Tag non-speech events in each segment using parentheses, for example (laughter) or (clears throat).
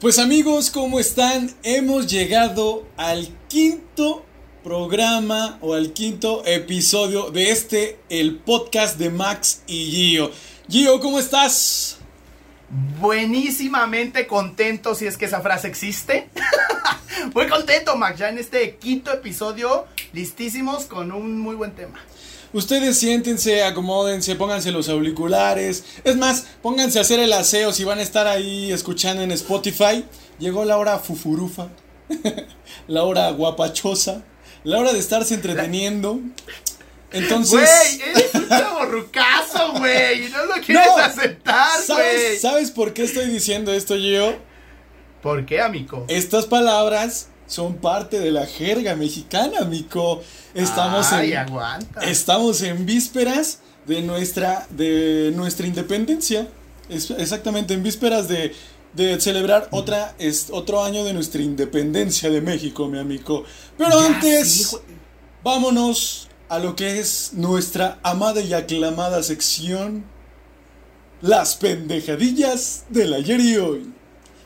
Pues amigos, ¿cómo están? Hemos llegado al quinto programa o al quinto episodio de este, el podcast de Max y Gio. Gio, ¿cómo estás? Buenísimamente contento, si es que esa frase existe. (laughs) muy contento, Max, ya en este quinto episodio, listísimos con un muy buen tema. Ustedes siéntense, acomódense, pónganse los auriculares. Es más, pónganse a hacer el aseo si van a estar ahí escuchando en Spotify. Llegó la hora fufurufa, (laughs) la hora guapachosa, la hora de estarse entreteniendo. Entonces. Güey, eres un chaborrucazo, güey. Y no lo (laughs) quieres aceptar, güey. ¿sabes, ¿Sabes por qué estoy diciendo esto, yo? ¿Por qué, amigo? Estas palabras son parte de la jerga mexicana, amigo. Estamos Ay, en aguanta. estamos en vísperas de nuestra de nuestra independencia. Es- exactamente en vísperas de, de celebrar otra es, otro año de nuestra independencia de México, mi amigo. Pero Ya, antes sí, vámonos a lo que es nuestra amada y aclamada sección Las pendejadillas del ayer y hoy.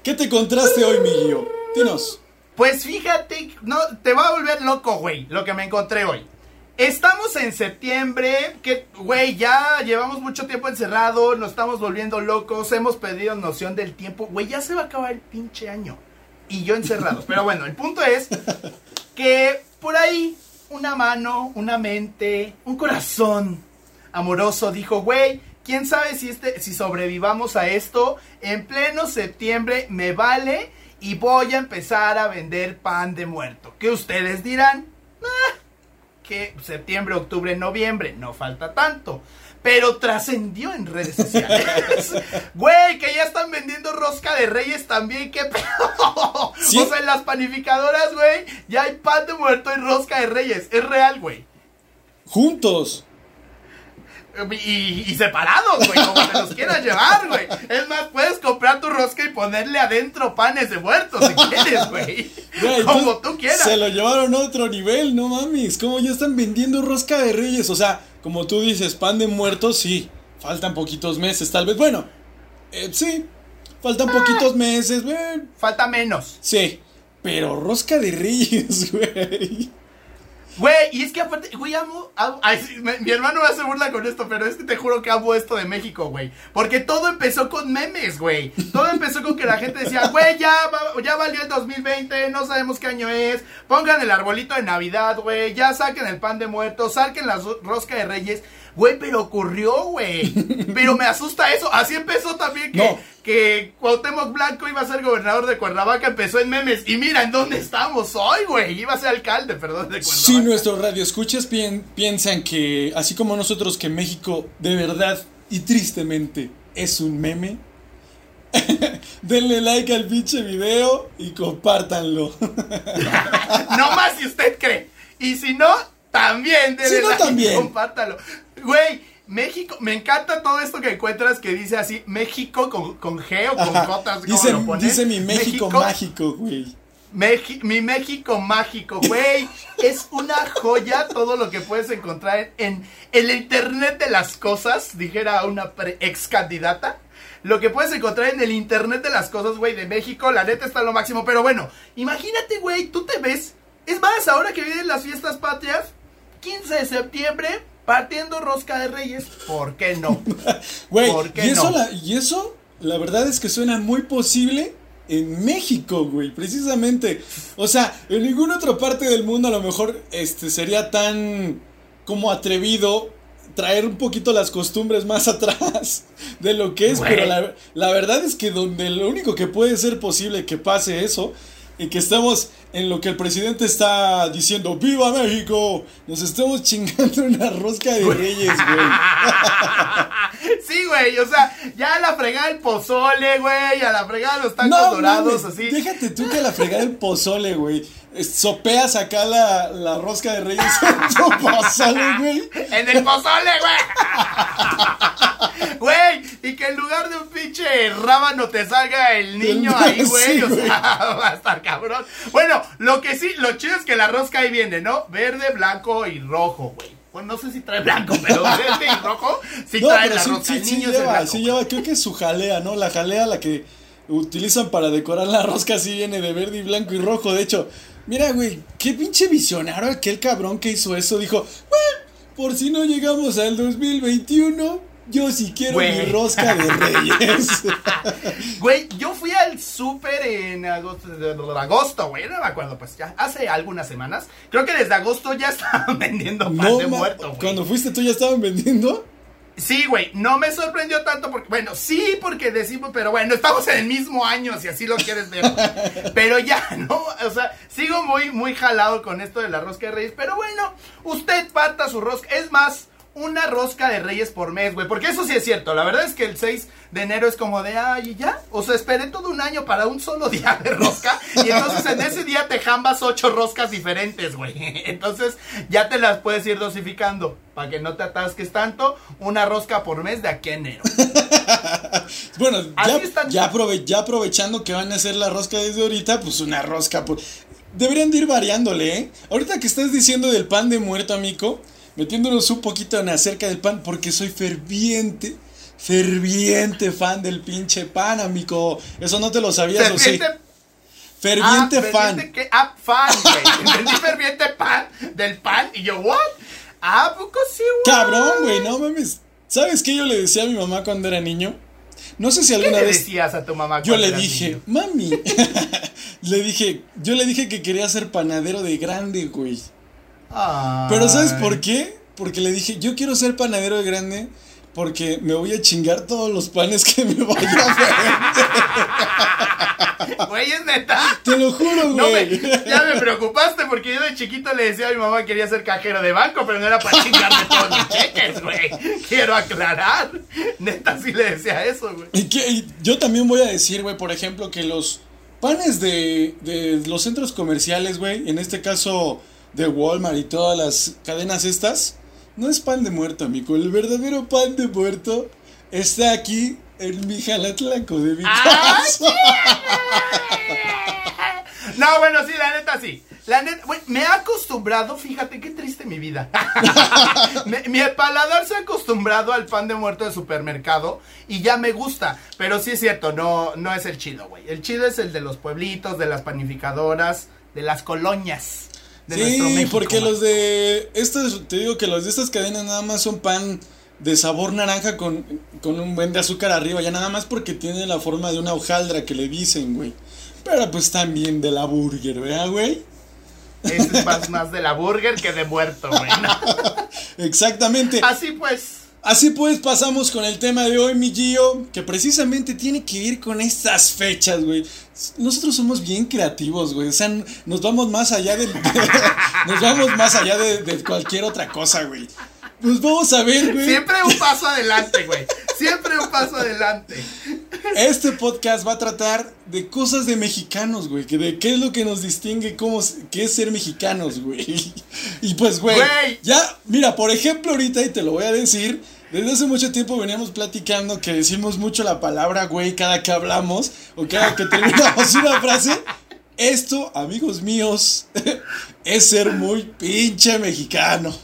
¿Qué te encontraste hoy, mi Gio? Dinos. Pues fíjate, no, te va a volver loco, güey, lo que me encontré hoy. Estamos en septiembre, que, güey, ya llevamos mucho tiempo encerrado, nos estamos volviendo locos, hemos perdido noción del tiempo, güey, ya se va a acabar el pinche año. Y yo encerrado. Pero bueno, el punto es que por ahí una mano, una mente, un corazón amoroso dijo, güey, quién sabe si este, si sobrevivamos a esto. En pleno septiembre me vale y voy a empezar a vender pan de muerto. ¿Qué ustedes dirán? "Ah, que septiembre, octubre, noviembre, no falta tanto. Pero trascendió en redes sociales. (laughs) Güey, que ya están vendiendo rosca de reyes también, qué pedo. ¿Sí? O sea, en las panificadoras, güey, ya hay pan de muerto y rosca de reyes. Es real, güey. Juntos. Y, y separados, güey, como te los quieras llevar, güey. Es más, puedes comprar tu rosca y ponerle adentro panes de muertos si quieres, güey. Como tú quieras. Se lo llevaron a otro nivel, no mames. Como ya están vendiendo rosca de reyes. O sea, como tú dices, pan de muertos, sí. Faltan poquitos meses, tal vez. Bueno, eh, sí. Faltan poquitos meses, güey. Falta menos. Sí. Pero rosca de reyes, (laughs) güey. Güey, y es que aparte, güey, amo. amo- ay, mi hermano me hace burla con esto, pero es que te juro que amo esto de México, güey. Porque todo empezó con memes, güey. Todo empezó con que la gente decía, güey, ya, ya valió el 2020, no sabemos qué año es. Pongan el arbolito de Navidad, güey. Ya saquen el pan de muertos, saquen la ro- rosca de reyes. Güey, pero ocurrió, güey. Pero me asusta eso. Así empezó también que, No. que Cuauhtémoc Blanco iba a ser gobernador de Cuernavaca, empezó en memes. Y mira en dónde estamos hoy, güey. Iba a ser alcalde, perdón, de Cuernavaca. Si nuestros radioescuchas pien- piensan que, así como nosotros, que México de verdad y tristemente es un meme, (laughs) denle like al pinche video y compártanlo. (laughs) No más si usted cree. Y si no, también dele Si no, like también. compártalo. Güey, México, me encanta todo esto que encuentras que dice así, México con, con G o con. J, ¿cómo dice, lo pones? dice mi México, mágico, güey. Meji- mi México mágico, güey. es una joya todo lo que puedes encontrar en, en el Internet de las cosas, dijera una ex candidata. Lo que puedes encontrar en el Internet de las cosas, güey, de México, la neta está lo máximo. Pero bueno, imagínate, güey, tú te ves. Es más, ahora que vienen las fiestas patrias, 15 de septiembre, partiendo rosca de reyes, ¿por qué no? (laughs) Güey, ¿Por qué y eso, no? la, y eso, la verdad es que suena muy posible en México, güey, precisamente. O sea, en ninguna otra parte del mundo a lo mejor este sería tan como atrevido traer un poquito las costumbres más (laughs) atrás de lo que es, Güey. pero la, la verdad es que donde lo único que puede ser posible que pase eso y que estemos en lo que el presidente está diciendo, ¡Viva México! Nos estamos chingando una rosca de reyes, güey. (laughs) Sí, güey, o sea, ya a la fregada el pozole, güey, a la fregada los tacos dorados, mames, así. Déjate tú que la (laughs) fregada el pozole, güey. Sopeas acá la, la rosca de reyes (laughs) en tu pozole, güey. En el pozole, güey. Güey, y que en lugar de un pinche rábano te salga el niño ahí, güey. sí, o sea, va a estar cabrón. Bueno, lo que sí, lo chido es que la rosca ahí viene, ¿no? Verde, blanco y rojo, güey. Bueno, no sé si trae blanco, pero (laughs) verde y rojo sí No, trae la sí, rosca. sí, el sí niño el lleva, blanco. sí lleva, creo que es su jalea, ¿no? La jalea la que utilizan para decorar la rosca, así viene de verde y blanco y rojo. De hecho, mira, güey, qué pinche visionario aquel cabrón que hizo eso. Dijo, bueno, por si no llegamos al 2021 yo sí quiero mi rosca de reyes. (laughs) Güey, yo fui al súper en agosto, agosto, güey, no me acuerdo, pues ya hace algunas semanas. Creo que desde agosto ya (laughs) estaban vendiendo pan de muerto, güey. Cuando fuiste tú ya estaban vendiendo. Sí, güey, no me sorprendió tanto porque, bueno, sí, porque decimos, pero bueno, estamos en el mismo año, si así lo quieres ver. (laughs) pero ya, ¿no? O sea, sigo muy, muy jalado con esto de la rosca de reyes, pero bueno, usted parta su rosca. Es más, una rosca de reyes por mes, güey. Porque eso sí es cierto. La verdad es que el 6 de enero es como de, ay, ya. O sea, esperé todo un año para un solo (laughs) día de rosca. Y entonces en ese día te jambas ocho roscas diferentes, güey. (laughs) Entonces ya te las puedes ir dosificando. Para que no te atasques tanto. Una rosca por mes de aquí a enero. (laughs) bueno, ya, ya, ya, aprovechando que van a hacer la rosca desde ahorita, pues una rosca por... Deberían de ir variándole, ¿eh? Ahorita que estás diciendo del pan de muerto, amigo metiéndonos un poquito en acerca del pan, porque soy ferviente, ferviente fan del pinche pan, amigo. Eso no te lo sabías, ¿o sí? Ferviente ah, fan. Ferviente ah, fan, güey. (laughs) Entendí ferviente pan del pan y yo, ¿what? Ah, poco sí, güey. Cabrón, güey, no mames. ¿Sabes qué yo le decía a mi mamá cuando era niño? No sé si alguna ¿Qué le vez. decías a tu mamá Yo le dije, mami. (laughs) le dije, yo le dije que quería ser panadero de grande, güey. Pero ¿sabes por qué? Porque le dije, yo quiero ser panadero de grande porque me voy a chingar todos los panes que me vaya a vender. (laughs) Güey, es neta. Te lo juro, güey. ya me preocupaste porque yo de chiquito le decía a mi mamá que quería ser cajero de banco, pero no era para chingarme todos los cheques, güey. Quiero aclarar. Neta sí le decía eso, güey. Y, que, yo también voy a decir, güey, por ejemplo, que los panes de, de los centros comerciales, güey, en este caso de Walmart y todas las cadenas estas, no es pan de muerto, amigo. El verdadero pan de muerto está aquí en mi jalatlanco de mi ah, (laughs) casa. No, bueno, sí, la neta sí. La neta, me he acostumbrado, fíjate qué triste mi vida. (laughs) mi paladar se ha acostumbrado al pan de muerto de supermercado y ya me gusta. Pero sí es cierto, no, no es el chido, güey. El chido es el de los pueblitos, de las panificadoras, de las colonias sí, porque los de estas, te digo que los de estas cadenas nada más son pan de sabor naranja con, con un buen de azúcar arriba, ya nada más porque tiene la forma de una hojaldra que le dicen, güey. Pero pues también de la burger, ¿verdad, güey? es más, más de la burger que de muerto, güey. (laughs) Exactamente. Así pues. Así pues pasamos con el tema de hoy, mi Gio, que precisamente tiene que ir con estas fechas, güey. Nosotros somos bien creativos, güey. O sea, nos vamos más allá (laughs) de, nos vamos más allá de, cualquier otra cosa, güey. Pues vamos a ver, güey. Siempre un paso adelante, güey. Siempre un paso adelante. Este podcast va a tratar de cosas de mexicanos, güey. De qué es lo que nos distingue, cómo, qué es ser mexicanos, güey. (laughs) Y pues, güey. Ya, mira, por ejemplo, ahorita, y te lo voy a decir, desde hace mucho tiempo veníamos platicando que decimos mucho la palabra güey cada que hablamos o cada que terminamos una frase. Esto, amigos míos, (laughs) es ser muy pinche mexicano.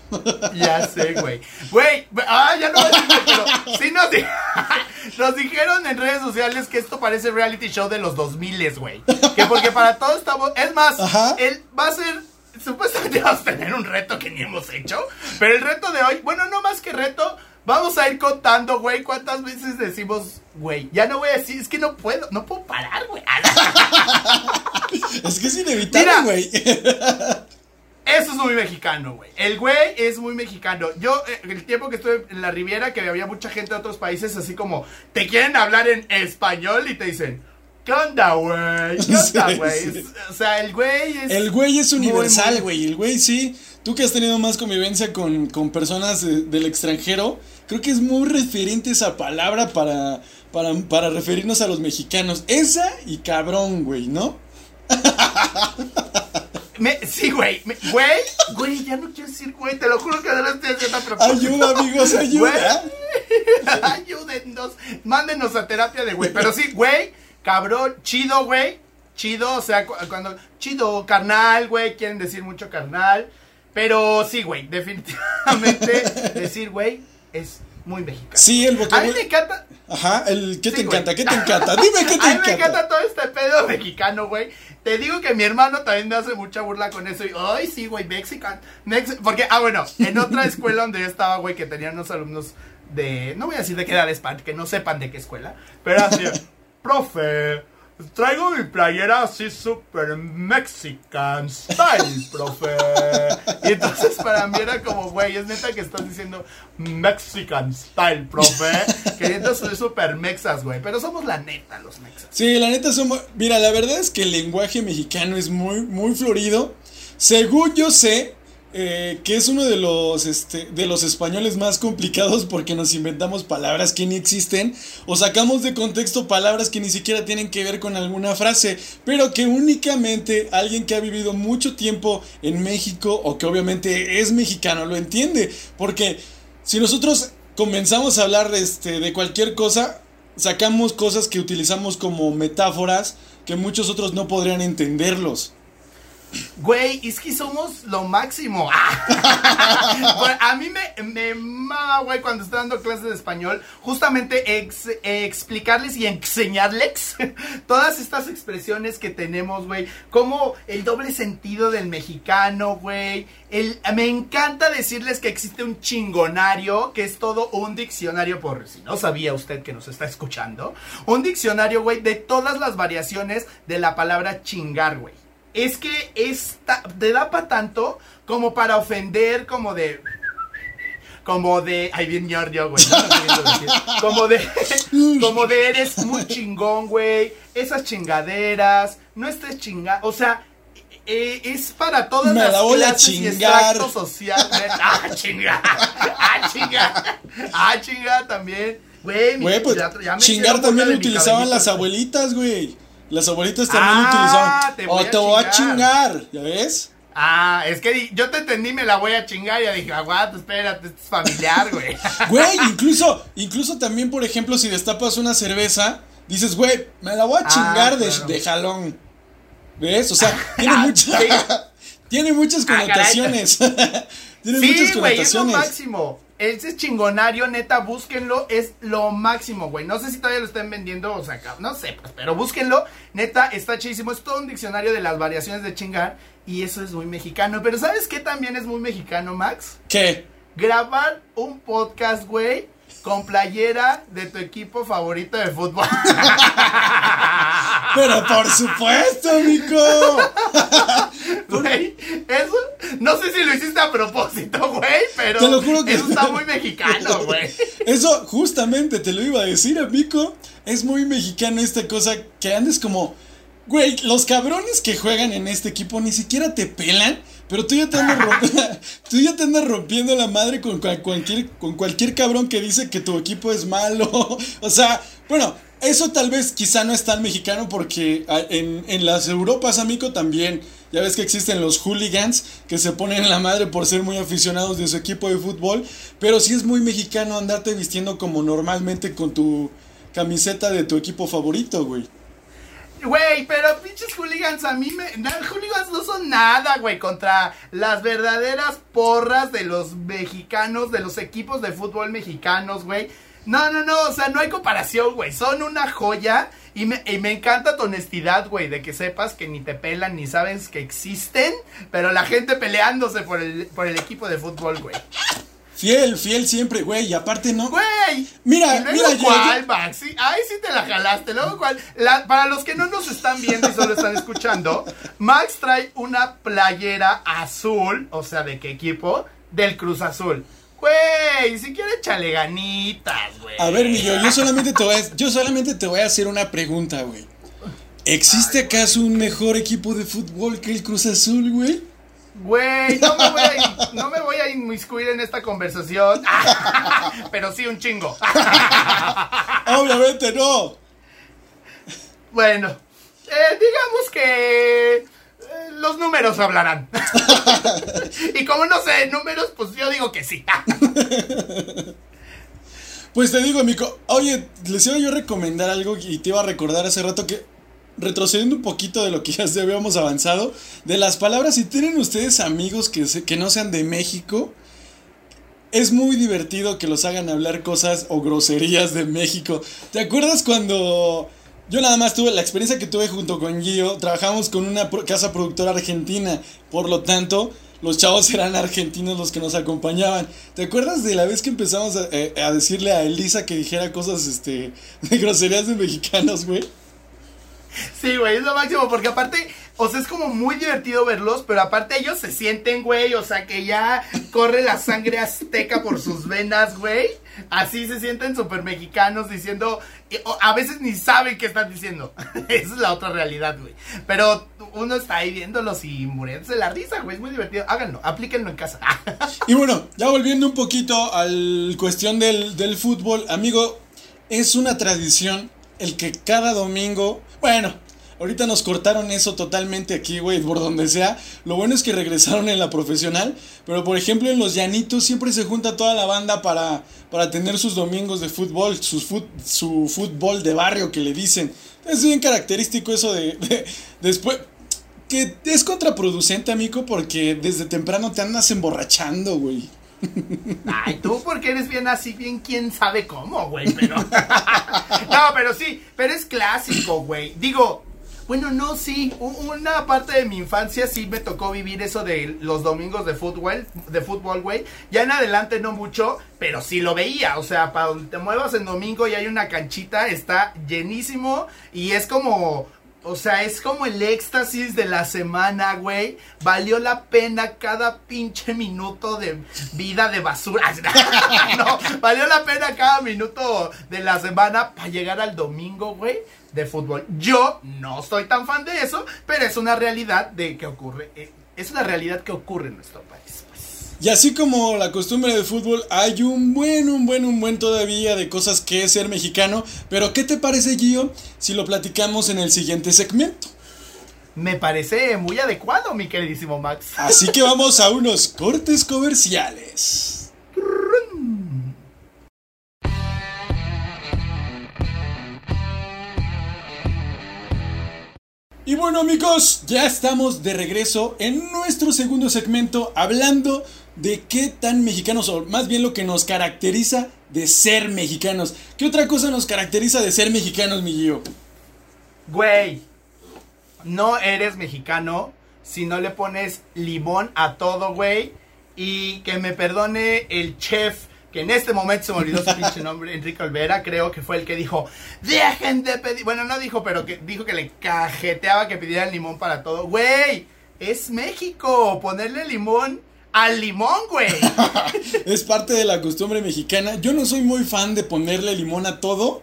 Ya sé, güey. Güey, ah, ya no voy a decir, pero sí nos, (laughs) nos, dijeron en redes sociales que esto parece reality show de los 2000, güey. Que porque para todos estamos. Es más, él va a ser. Supuestamente vamos a tener un reto que ni hemos hecho. Pero el reto de hoy, bueno, no más que reto, Vamos a ir contando, güey, cuántas veces decimos, güey. Ya no voy a decir, es que no puedo, no puedo parar, güey. (laughs) es que es inevitable, güey. (laughs) Eso es muy mexicano, güey. El güey es muy mexicano. Yo, eh, el tiempo que estuve en la Riviera, que había mucha gente de otros países, así como, te quieren hablar en español y te dicen, ¿qué onda, güey? ¿Qué (laughs) onda, güey? O sea, el güey es... El güey es universal, güey. El güey sí Tú que has tenido más convivencia con, personas del extranjero, creo que es muy referente esa palabra para, para, referirnos a los mexicanos. Esa y cabrón, güey, ¿no? (laughs) sí, güey. Güey, güey, ya no quiero decir güey. Te lo juro que no lo estoy haciendo a propósito. Ayuda, amigos, (laughs) ayuda. Ayúdennos. Mándenos a terapia de güey. Pero sí, güey, cabrón, chido, güey. Chido, o sea, cuando. Chido, carnal, güey. Quieren decir mucho carnal. Pero sí, güey, definitivamente (laughs) decir, güey, es muy mexicano. Sí, el A mí vocabulario. me encanta. Ajá, el ¿qué te güey. encanta? ¿Qué te (laughs) encanta? Dime qué te A mí me encanta. encanta todo este pedo mexicano, güey. Te digo que mi hermano también me hace mucha burla con eso. Y, ay, sí, güey, mexican. Mex Porque, ah, bueno, en otra escuela donde yo estaba, güey, que tenían unos alumnos de. No voy a decir de qué edad es que no sepan de qué escuela. Pero así, profe. Traigo mi playera así super Mexican style, profe. Y entonces para mí era como, güey, es neta que estás diciendo Mexican style, profe. Queriendo ser super mexas, güey. Pero somos la neta, los mexas. Sí, la neta somos. Mira, la verdad es que el lenguaje mexicano es muy, muy florido. Según yo sé, eh, que es uno de los, este, de los españoles más complicados porque nos inventamos palabras que ni existen o sacamos de contexto palabras que ni siquiera tienen que ver con alguna frase, pero que únicamente alguien que ha vivido mucho tiempo en México o que obviamente es mexicano lo entiende. Porque si nosotros comenzamos a hablar este, de cualquier cosa, sacamos cosas que utilizamos como metáforas que muchos otros no podrían entenderlos. Güey, es que somos lo máximo. Bueno, (laughs) a mí me, me mama, güey, cuando estoy dando clases de español, justamente ex- explicarles y enseñarles (laughs) todas estas expresiones que tenemos, güey. Como el doble sentido del mexicano, güey. Me encanta decirles que existe un chingonario, que es todo un diccionario, por si no sabía usted que nos está escuchando. Un diccionario, güey, de todas las variaciones de la palabra chingar, güey. Es que esta, te da para tanto como para ofender, como de. Como de. Ay, bien ñordio, güey. no. Como de. (laughs) Como de eres muy chingón, güey. Esas chingaderas. No estés chingando. O sea. eh, es para todas Me las la clases y sociales. (laughs) Ah, chinga. Ah, chinga. Ah, chinga también. Güey, mi- pues ya- ya me chingar también lo utilizaban las abuelitas, güey. Las abuelitas también Ah, utilizaban. te voy o a te voy a chingar. ¿ya ves? Ah, es que yo te entendí, me la voy a chingar. Y ya dije, aguanta, espérate, esto es familiar, güey. (laughs) Güey, incluso, incluso también, por ejemplo, si destapas una cerveza, dices, güey, me la voy a Ah, chingar de, claro. de jalón. ¿Ves? O sea, (laughs) tiene, mucha- Sí. (laughs) tiene muchas Ah, connotaciones. tiene muchas Sí, güey, es lo connotaciones. máximo. Ese chingonario, neta, búsquenlo, es lo máximo, güey. No sé si todavía lo están vendiendo, o sea, no sé, pues, pero búsquenlo. Neta, está chidísimo. Es todo un diccionario de las variaciones de chingar. Y eso es muy mexicano. Pero ¿sabes qué también es muy mexicano, Max? ¿Qué? Grabar un podcast, güey, con playera de tu equipo favorito de fútbol. (laughs) Pero por supuesto, Nico. (laughs) Güey, eso, no sé si lo hiciste a propósito, güey, pero Te lo juro que- eso está muy mexicano, güey. Eso justamente te lo iba a decir, amigo. Es muy mexicano esta cosa que andes como, güey, los cabrones que juegan en este equipo ni siquiera te pelan, pero tú ya te andas, romp- (laughs) tú ya te andas rompiendo la madre con cual- cualquier, con cualquier cabrón que dice que tu equipo es malo. (laughs) O sea, bueno, eso tal vez quizá no es tan mexicano porque ah, en, en las Europas, amigo, también. Ya ves que existen los hooligans que se ponen en la madre por ser muy aficionados de su equipo de fútbol. Pero sí es muy mexicano andarte vistiendo como normalmente con tu camiseta de tu equipo favorito, güey. Güey, pero pinches hooligans a mí me... na- hooligans no son nada, güey, contra las verdaderas porras de los mexicanos, de los equipos de fútbol mexicanos, güey. No, no, no, o sea, no hay comparación, güey. Son una joya y me, y me encanta tu honestidad, güey, de que sepas que ni te pelan ni sabes que existen, pero la gente peleándose por el, por el equipo de fútbol, güey. Fiel, fiel siempre, güey. Y aparte no. Güey. Mira, ¿Y luego mira, cuál, yo- Max? Sí, Ay, sí te la jalaste. Luego cuál. La- para los que no nos están viendo y solo están escuchando, Max trae una playera azul, o sea, ¿de qué equipo? Del Cruz Azul. Güey, si quieres échale ganitas, güey. A ver, mi yo, yo solamente te voy a, yo solamente te voy a hacer una pregunta, güey. ¿Existe acaso un mejor equipo de fútbol que el Cruz Azul, güey? Güey, no me voy a, no me voy a inmiscuir en esta conversación. (laughs) Pero sí un chingo. (laughs) Obviamente no. Bueno, eh, digamos que eh, los números hablarán. (laughs) y como no sé números, pues yo digo que sí. Pues te digo, Mico, oye, les iba yo a recomendar algo y te iba a recordar hace rato que, retrocediendo un poquito de lo que ya habíamos avanzado, de las palabras, si tienen ustedes amigos que, se- que no sean de México, es muy divertido que los hagan hablar cosas o groserías de México. ¿Te acuerdas cuando yo nada más tuve la experiencia que tuve junto con Gio? Trabajamos con una casa productora argentina, por lo tanto, los chavos eran argentinos los que nos acompañaban. ¿Te acuerdas de la vez que empezamos a, eh, a decirle a Elisa que dijera cosas este, (laughs) de groserías de mexicanos, güey? Sí, güey, es lo máximo, porque aparte, o sea, es como muy divertido verlos, pero aparte ellos se sienten, güey, o sea, que ya corre la sangre azteca por sus venas, güey. Así se sienten súper mexicanos diciendo, a veces ni saben qué están diciendo. (laughs) Esa es la otra realidad, güey. Pero uno está ahí viéndolos y muriéndose la risa, güey, es muy divertido. Háganlo, aplíquenlo en casa. (laughs) y bueno, ya volviendo un poquito al cuestión del, del fútbol, amigo, es una tradición el que cada domingo, bueno, ahorita nos cortaron eso totalmente aquí, güey, por donde sea. Lo bueno es que regresaron en la profesional, pero por ejemplo en los llanitos siempre se junta toda la banda para, para tener sus domingos de fútbol, su fútbol de barrio que le dicen. Es bien característico eso de, de después que es contraproducente, amigo, porque desde temprano te andas emborrachando, güey. (laughs) Ay, tú porque eres bien así, bien quién sabe cómo, güey, pero... (laughs) no, pero sí, pero es clásico, güey. Digo, bueno, no, sí, una parte de mi infancia sí me tocó vivir eso de los domingos de fútbol, de fútbol, güey. Ya en adelante no mucho, pero sí lo veía, o sea, para donde te muevas en domingo y hay una canchita, está llenísimo y es como o sea, es como el éxtasis de la semana, güey. Valió la pena cada pinche minuto de vida de basura. (laughs) no, valió la pena cada minuto de la semana para llegar al domingo, güey, de fútbol. Yo no soy tan fan de eso, pero es una realidad de que ocurre. Eh, es una realidad que ocurre en nuestro país. Y así como la costumbre del fútbol, hay un buen, un buen, un buen todavía de cosas que es ser mexicano. Pero ¿qué te parece, Gio, si lo platicamos en el siguiente segmento? Me parece muy adecuado, mi queridísimo Max. Así que vamos a unos cortes comerciales. Y bueno amigos, ya estamos de regreso en nuestro segundo segmento hablando de qué tan mexicanos, o más bien lo que nos caracteriza de ser mexicanos. ¿Qué otra cosa nos caracteriza de ser mexicanos, mi Gio? Güey, no eres mexicano si no le pones limón a todo, güey. Y que me perdone el chef, que en este momento se me olvidó su pinche (laughs) nombre, Enrique Olvera, creo que fue el que dijo, dejen de pedir, bueno, no dijo, pero que dijo que le cajeteaba que pidieran limón para todo. Güey, es México, ponerle limón al limón, güey. (laughs) es parte de la costumbre mexicana. Yo no soy muy fan de ponerle limón a todo,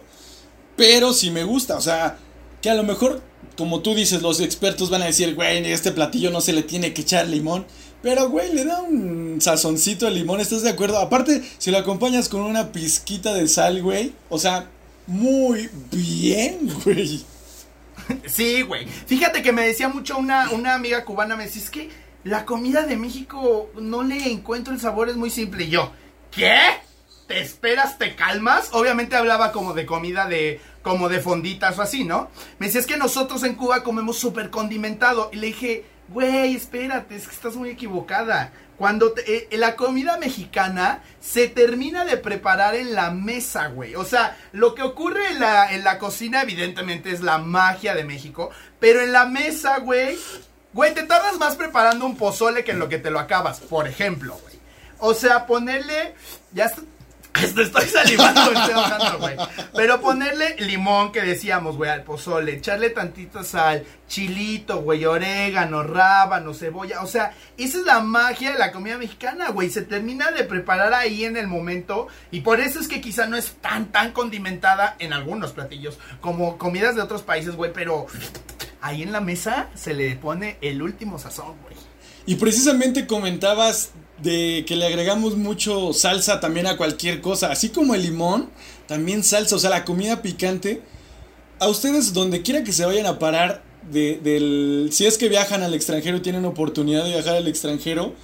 pero sí me gusta. O sea, que a lo mejor, como tú dices, los expertos van a decir, güey, este platillo no se le tiene que echar limón. Pero, güey, le da un sazoncito al limón, ¿estás de acuerdo? Aparte, si lo acompañas con una pizquita de sal, güey. O sea, muy bien, güey. Sí, güey. Fíjate que me decía mucho una, una amiga cubana, me decía, es que la comida de México no le encuentro el sabor, es muy simple. Y yo, ¿qué? ¿Te esperas, te calmas? Obviamente hablaba como de comida de, como de fonditas o así, ¿no? Me decía, es que nosotros en Cuba comemos súper condimentado. Y le dije, güey, espérate, es que estás muy equivocada. Cuando eh, la comida mexicana se termina de preparar en la mesa, güey. O sea, lo que ocurre en la, en la cocina evidentemente es la magia de México. Pero en la mesa, güey, Güey, te tardas más preparando un pozole que en lo que te lo acabas, por ejemplo, güey. O sea, ponerle. Ya (laughs) estoy salivando, estoy bajando, güey. Pero ponerle limón, que decíamos, güey, al pozole. Echarle tantito sal, chilito, güey, orégano, rábano, cebolla. O sea, esa es la magia de la comida mexicana, güey. Se termina de preparar ahí en el momento. Y por eso es que quizá no es tan, tan condimentada en algunos platillos como comidas de otros países, güey. Pero ahí en la mesa se le pone el último sazón, güey. Y precisamente comentabas de que le agregamos mucho salsa también a cualquier cosa, así como el limón, también salsa, o sea, la comida picante. A ustedes, donde quiera que se vayan a parar, de, del, si es que viajan al extranjero tienen oportunidad de viajar al extranjero,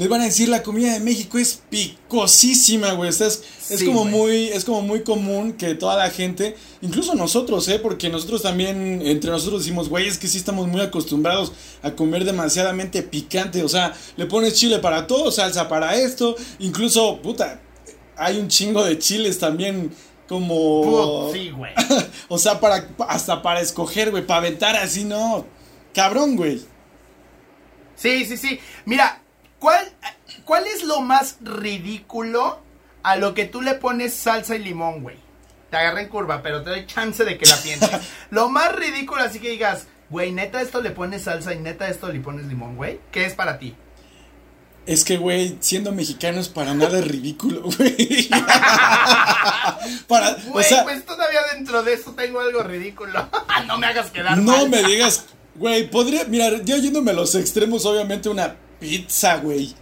les van a decir la comida de México es picosísima, güey. O sea, es, como güey. muy, es como muy común que toda la gente, incluso nosotros, eh, porque nosotros también, entre nosotros decimos, güey, es que sí estamos muy acostumbrados a comer demasiadamente picante. O sea, le pones chile para todo, salsa para esto, incluso, puta, hay un chingo de chiles también como... Put, sí, güey. (laughs) O sea, para, hasta para escoger, güey, para aventar así, no. Cabrón, güey. Sí, sí, sí. Mira, ¿cuál, ¿cuál es lo más ridículo a lo que tú le pones salsa y limón, güey? Te agarré en curva, pero te doy chance de que la pienses. (laughs) lo más ridículo, así que digas, güey, neta esto le pones salsa y neta esto le pones limón, güey. ¿Qué es para ti? Es que, güey, siendo mexicano es para nada (laughs) ridículo, güey. (laughs) para, o Güey, sea, pues todavía dentro de esto tengo algo ridículo. no me hagas quedar no mal. me digas, güey, podría, mira, yo yéndome a los extremos, obviamente una pizza, güey.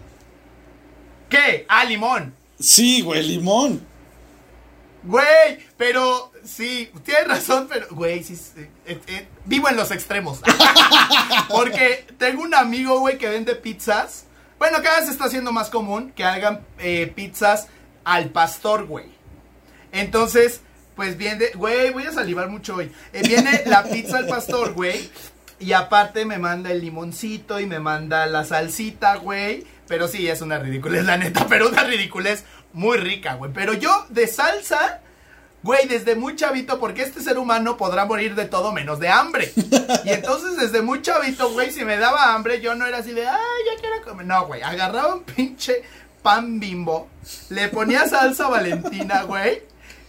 ¿Qué? Ah, limón. Sí, güey, limón. Güey, pero sí, tienes razón, pero güey, sí, sí, eh, eh, vivo en los extremos. (laughs) Porque tengo un amigo, güey, que vende pizzas. Bueno, cada vez se está haciendo más común que hagan eh, pizzas al pastor, güey. Entonces, pues viene, güey, voy a salivar mucho hoy. Viene la pizza al pastor, güey. Y aparte me manda el limoncito y me manda la salsita, güey. Pero sí, es una ridiculez, la neta. Pero una ridiculez muy rica, güey. Pero yo de salsa, güey, desde muy chavito, porque este ser humano podrá morir de todo menos de hambre. Y entonces desde muy chavito, güey, si me daba hambre, yo no era así de, ay, ya quiero comer. No, güey, agarraba un pinche pan bimbo, le ponía salsa valentina, güey,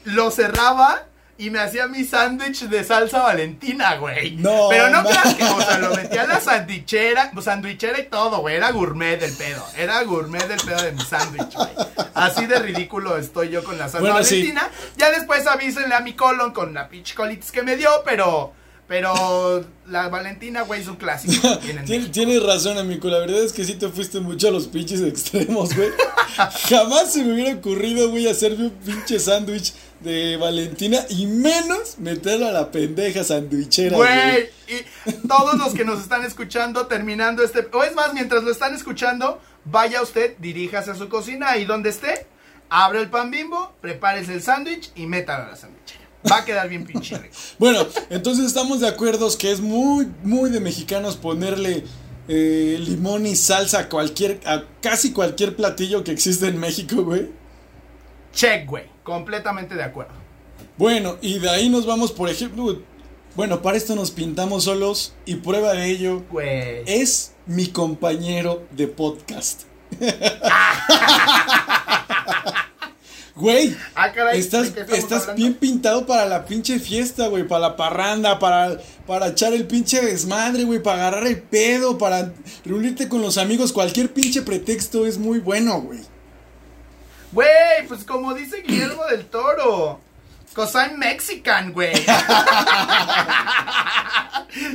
lo cerraba y me hacía mi sándwich de salsa valentina, güey. No, Pero no creas que, o sea, lo metía en la sandwichera, sandwichera y todo, güey. Era gourmet del pedo. Era gourmet del pedo de mi sándwich, güey. Así de ridículo estoy yo con la salsa Bueno, sí. valentina. Ya después avísenle a mi colon con la pinche colitis que me dio, pero. Pero la Valentina, güey, es un clásico. Tien-. Tienes razón, amigo. La verdad es que sí te fuiste mucho a los pinches extremos, güey. (laughs) Jamás se me hubiera ocurrido, güey, hacerme un pinche sándwich de Valentina y menos meterlo a la pendeja sandwichera, güey. Y todos los que nos están escuchando terminando este, o es más, mientras lo están escuchando, vaya usted, diríjase a su cocina y donde esté, abre el pan bimbo, prepárese el sándwich y métalo a la sandwichera. Va a quedar bien pinche rico. Bueno, entonces estamos de acuerdo que es muy, muy de mexicanos ponerle eh, limón y salsa a cualquier, a casi cualquier platillo que existe en México, güey. Check, güey, completamente de acuerdo. Bueno, y de ahí nos vamos, por ejemplo, bueno, para esto nos pintamos solos y prueba de ello Güey. es mi compañero de podcast. (laughs) Güey, Ah, caray, estás, ¿de qué estamos estás bien pintado para la pinche fiesta, güey, para la parranda, para, para echar el pinche desmadre, güey, para agarrar el pedo, para reunirte con los amigos, cualquier pinche pretexto es muy bueno, güey. Güey, pues como dice Guillermo del Toro. Cause I'm Mexican, güey. (laughs)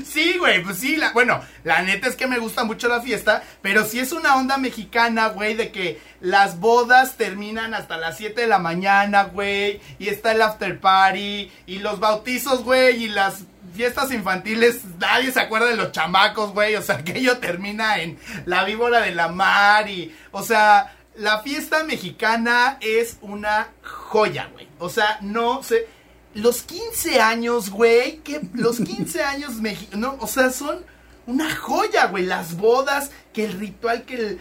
sí, güey, pues sí, la, bueno, la neta es que me gusta mucho la fiesta, pero sí es una onda mexicana, güey, de que las bodas terminan hasta las 7 de la mañana, güey, y está el after party, y los bautizos, güey, y las fiestas infantiles, nadie se acuerda de los chamacos, güey, o sea, (laughs) que ello termina en la víbora de la mar, y, o sea, la fiesta mexicana es una joya, güey. O sea, no sé. Los 15 años, güey. Que los 15 (laughs) años mexicanos. O sea, son una joya, güey. Las bodas, que el ritual, que el.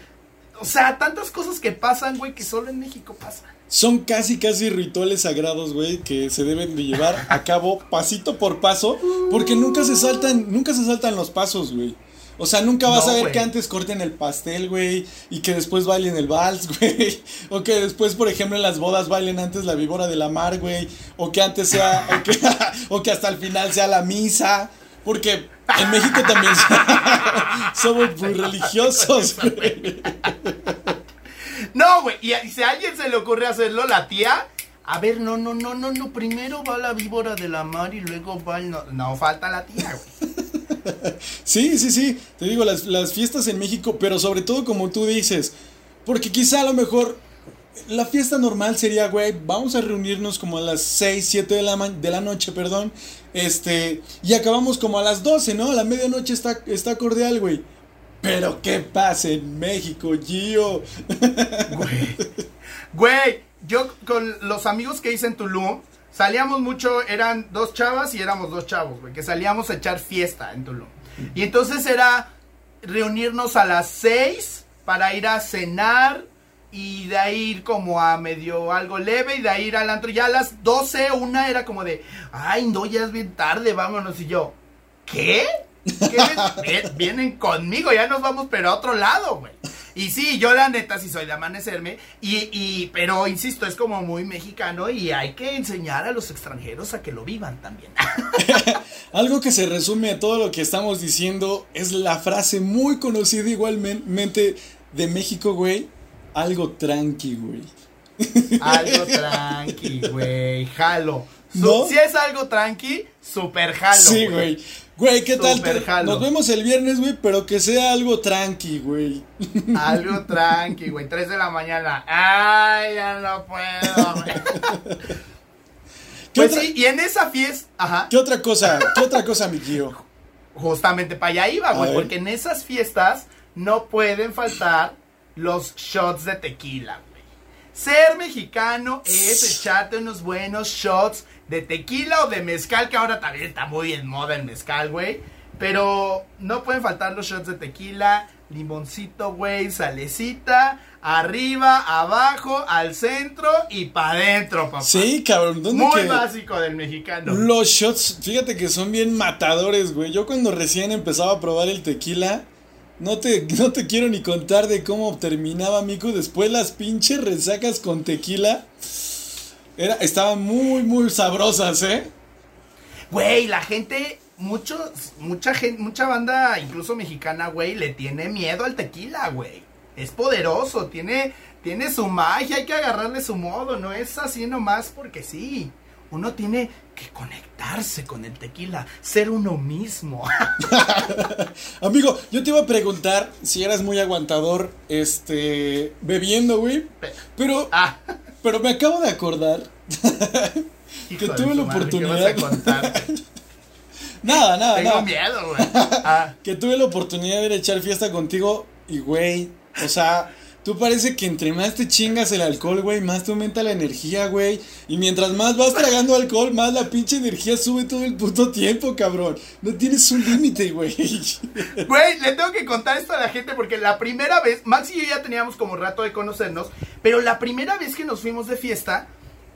O sea, tantas cosas que pasan, güey, que solo en México pasan. Son casi, casi rituales sagrados, güey, que se deben de llevar a cabo pasito por paso, porque nunca se saltan, nunca se saltan los pasos, güey. O sea, nunca vas No, a ver que antes corten el pastel, güey, y que después bailen el vals, (laughs) güey. O que después, por ejemplo, en las bodas bailen antes la víbora de la mar, güey. O que antes sea, (laughs) o que, (laughs) o que hasta el final sea la misa. Porque en México también somos muy religiosos, güey. No, güey. Y si a alguien se le ocurre hacerlo, la tía. A ver, no, no, no, no, no. Primero va la víbora de la mar y luego va el. No, no falta la tía, güey. (laughs) Sí, sí, sí. Te digo, las, las fiestas en México, pero sobre todo como tú dices, porque quizá a lo mejor la fiesta normal sería, güey, vamos a reunirnos como a las 6, 7 de la, ma- de la noche, perdón, este, y acabamos como a las 12, ¿no? A la medianoche está, está cordial, güey. Pero ¿qué pasa en México, Gio? Güey. Güey, yo con los amigos que hice en Tulum, salíamos mucho, eran dos chavas y éramos dos chavos, güey, que salíamos a echar fiesta en Tulum. Y entonces era reunirnos a las seis para ir a cenar y de ahí ir como a medio algo leve y de ahí ir al antro. Ya a las 12, una era como de, ay, no, ya es bien tarde, vámonos. Y yo, ¿qué? ¿Qué Vienen conmigo, ya nos vamos, pero a otro lado, güey. Y sí, yo la neta sí soy de amanecerme, y, y, pero insisto, es como muy mexicano y hay que enseñar a los extranjeros a que lo vivan también. (laughs) Algo que se resume a todo lo que estamos diciendo es la frase muy conocida igualmente de México, güey. Algo tranqui, güey. Algo tranqui, güey, jalo. Si es algo tranqui, super jalo. Sí, güey. Güey, ¿qué tal? Te-. Nos vemos el viernes, güey, pero que sea algo tranqui, güey. Algo (laughs) tranqui, güey. 3 de la mañana. Ay, ya no puedo, güey. (laughs) ¿Qué, Pues otra, sí, y en esa fiesta, ajá, ¿Qué otra cosa? ¿Qué otra cosa, mi tío? justamente para allá iba, güey, porque en esas fiestas no pueden faltar los shots de tequila, güey. Ser mexicano es echarte unos buenos shots de tequila o de mezcal, que ahora también está muy en moda el mezcal, güey. Pero no pueden faltar los shots de tequila, limoncito, güey, salecita, arriba, abajo, al centro y para adentro, papá. Sí, cabrón. ¿Dónde Muy que- básico del mexicano. Los shots, fíjate que son bien matadores, güey. Yo cuando recién empezaba a probar el tequila, no te, (laughs) no te quiero ni contar de cómo terminaba, Mico. Después las pinches resacas con tequila. Era, estaban muy, muy sabrosas, ¿eh? Güey, la gente, muchos, mucha gente, mucha banda, incluso mexicana, güey, le tiene miedo al tequila, güey. Es poderoso, tiene, tiene su magia, hay que agarrarle su modo, no es así nomás porque sí. Uno tiene que conectarse con el tequila, ser uno mismo. (laughs) Amigo, yo te iba a preguntar si eras muy aguantador, este, bebiendo, güey. Pero, ah, pero me acabo de acordar. (laughs) Que tuve tu la madre, ¿qué vas oportunidad. (laughs) Nada, nada, Tengo nada. miedo, güey. Ah, Que tuve la oportunidad de ir a echar fiesta contigo y, güey, o sea, tú parece que entre más te chingas el alcohol, güey, más te aumenta la energía, güey. Y mientras más vas tragando alcohol, más la pinche energía sube todo el puto tiempo, cabrón. No tienes un límite, güey. (laughs) Güey, le tengo que contar esto a la gente porque la primera vez, Max y yo ya teníamos como rato de conocernos, pero la primera vez que nos fuimos de fiesta,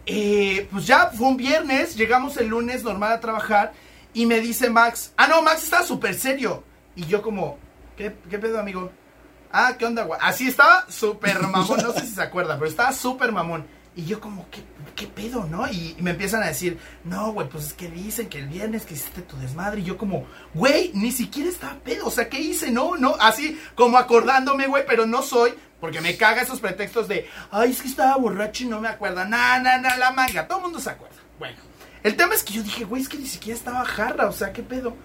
eh, pues ya fue un viernes, llegamos el lunes normal a trabajar y me dice Max, ah no, Max está súper serio. Y yo como, ¿qué, qué pedo amigo? Ah, ¿qué onda, güey? Así estaba súper mamón, no sé si se acuerda, pero estaba súper mamón. Y yo como, ¿qué, qué pedo, no? Y, y me empiezan a decir, no, güey, pues es que dicen que el viernes que hiciste tu desmadre. Y yo como, güey, ni siquiera estaba pedo. O sea, ¿qué hice? No, no, así como acordándome, güey, pero no soy. Porque me caga esos pretextos de, ay, es que estaba borracho y no me acuerdo. Nah, nah, nah, la manga. Todo el mundo se acuerda. Bueno, el tema es que yo dije, güey, es que ni siquiera estaba jarra. O sea, ¿qué pedo?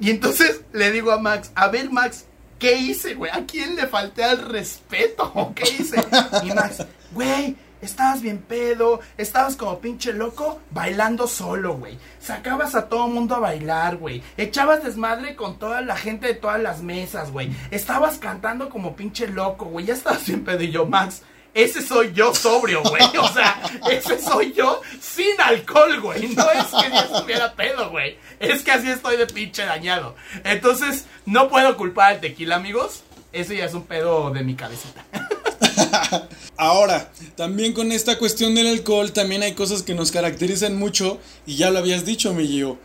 Y entonces le digo a Max, a ver Max, ¿qué hice, güey? ¿A quién le falté al respeto? ¿Qué hice? Y Max, güey, estabas bien pedo, estabas como pinche loco bailando solo, güey. Sacabas a todo mundo a bailar, güey. Echabas desmadre con toda la gente de todas las mesas, güey. Estabas cantando como pinche loco, güey. Ya estabas bien pedo y yo, Max. Ese soy yo sobrio, güey. O sea, ese soy yo sin alcohol, güey. No es que ya estuviera pedo, güey. Es que así estoy de pinche dañado. Entonces, no puedo culpar al tequila, amigos. Ese ya es un pedo de mi cabecita. (laughs) Ahora, también con esta cuestión del alcohol, también hay cosas que nos caracterizan mucho, y ya lo habías dicho, mi.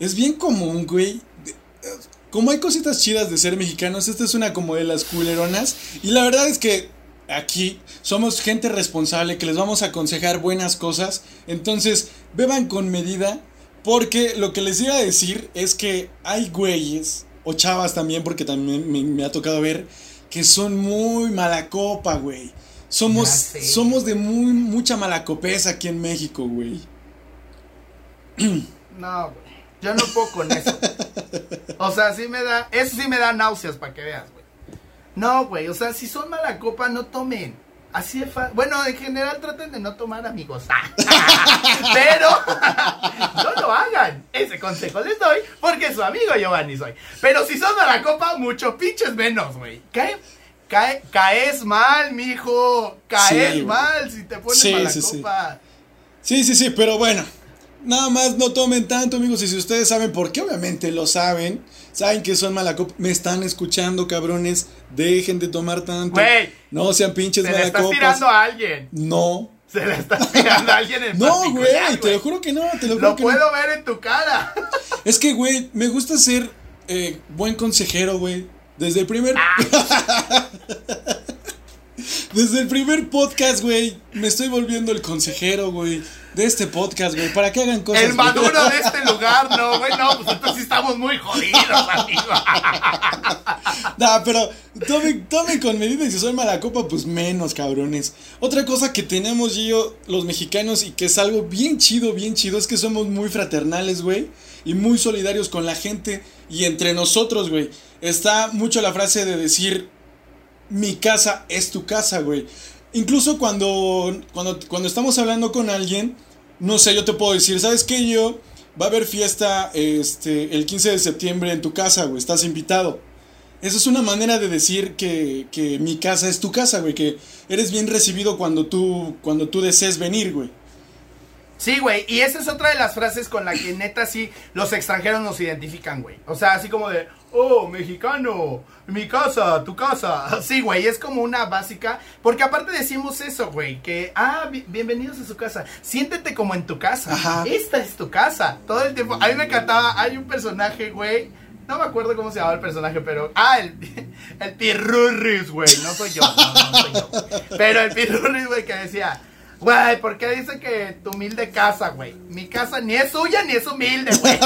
Es bien común, güey. Como hay cositas chidas de ser mexicanos, esta es una como de las culeronas. Y la verdad es que aquí somos gente responsable que les vamos a aconsejar buenas cosas. Entonces, beban con medida. Porque lo que les iba a decir es que hay güeyes, o chavas también, porque también me, me ha tocado ver, que son muy mala copa, güey. Somos, somos de muy mucha malacopeza aquí en México, güey. (clears throat) No, güey. Yo no puedo con eso. O sea, sí me da. Eso sí me da náuseas para que veas. No, güey. O sea, si son mala copa, no tomen. Así de fácil. Bueno, en general traten de no tomar, amigos. (laughs) Pero (laughs) no lo hagan. Ese consejo les doy porque su amigo Giovanni soy. Pero si son de la copa, mucho pinches menos, güey. Cae, cae, caes mal, mijo. Caes Sí, mal si te pones Sí, mala sí, copa. Sí, sí, sí, pero bueno. Nada más no tomen tanto, amigos. Y si ustedes saben por qué, obviamente lo saben. Saben que son mala copa. Me están escuchando, cabrones. Dejen de tomar tanto. Güey, No sean pinches Se le estás malacopas. tirando a alguien. No. Se le estás tirando a alguien en (laughs) No, güey, te lo juro que no, te lo juro Lo que no. puedo ver en tu cara. (laughs) Es que, güey, me gusta ser eh, buen consejero, güey. Desde el primer. Ah. (laughs) Desde el primer podcast, güey. Me estoy volviendo el consejero, güey. De este podcast, güey. Para que hagan cosas. El güey. maduro de este lugar, no, güey, no, pues entonces sí estamos muy jodidos, amigo. (laughs) Nah, pero tomen, tomen con medida y si son mala copa, pues menos, cabrones. Otra cosa que tenemos, Gio, los mexicanos, y que es algo bien chido, bien chido, es que somos muy fraternales, güey. Y muy solidarios con la gente y entre nosotros, güey. Está mucho la frase de decir, mi casa es tu casa, güey. Incluso cuando, cuando, cuando estamos hablando con alguien, no sé, yo te puedo decir, ¿sabes qué, yo? Va a haber fiesta este, el 15 de septiembre en tu casa, güey. Estás invitado. Esa es una manera de decir que, que mi casa es tu casa, güey. Que eres bien recibido cuando tú, cuando tú desees venir, güey. Sí, güey, y esa es otra de las frases con la que neta sí los extranjeros nos identifican, güey. O sea, así como de, oh, mexicano, mi casa, tu casa. (laughs) Sí, güey, es como una básica, porque aparte decimos eso, güey, que, ah, bi- bienvenidos a su casa, siéntete como en tu casa. Ajá. Esta es tu casa, todo el tiempo. A mí me encantaba, hay un personaje, güey. No me acuerdo cómo se llamaba el personaje, pero. Ah, el, (laughs) el Pirurris, güey. No soy yo, no, no soy yo. Pero el Pirurris, güey, que decía. Güey, ¿por qué dice que tu humilde casa, güey? Mi casa ni es suya ni es humilde, güey.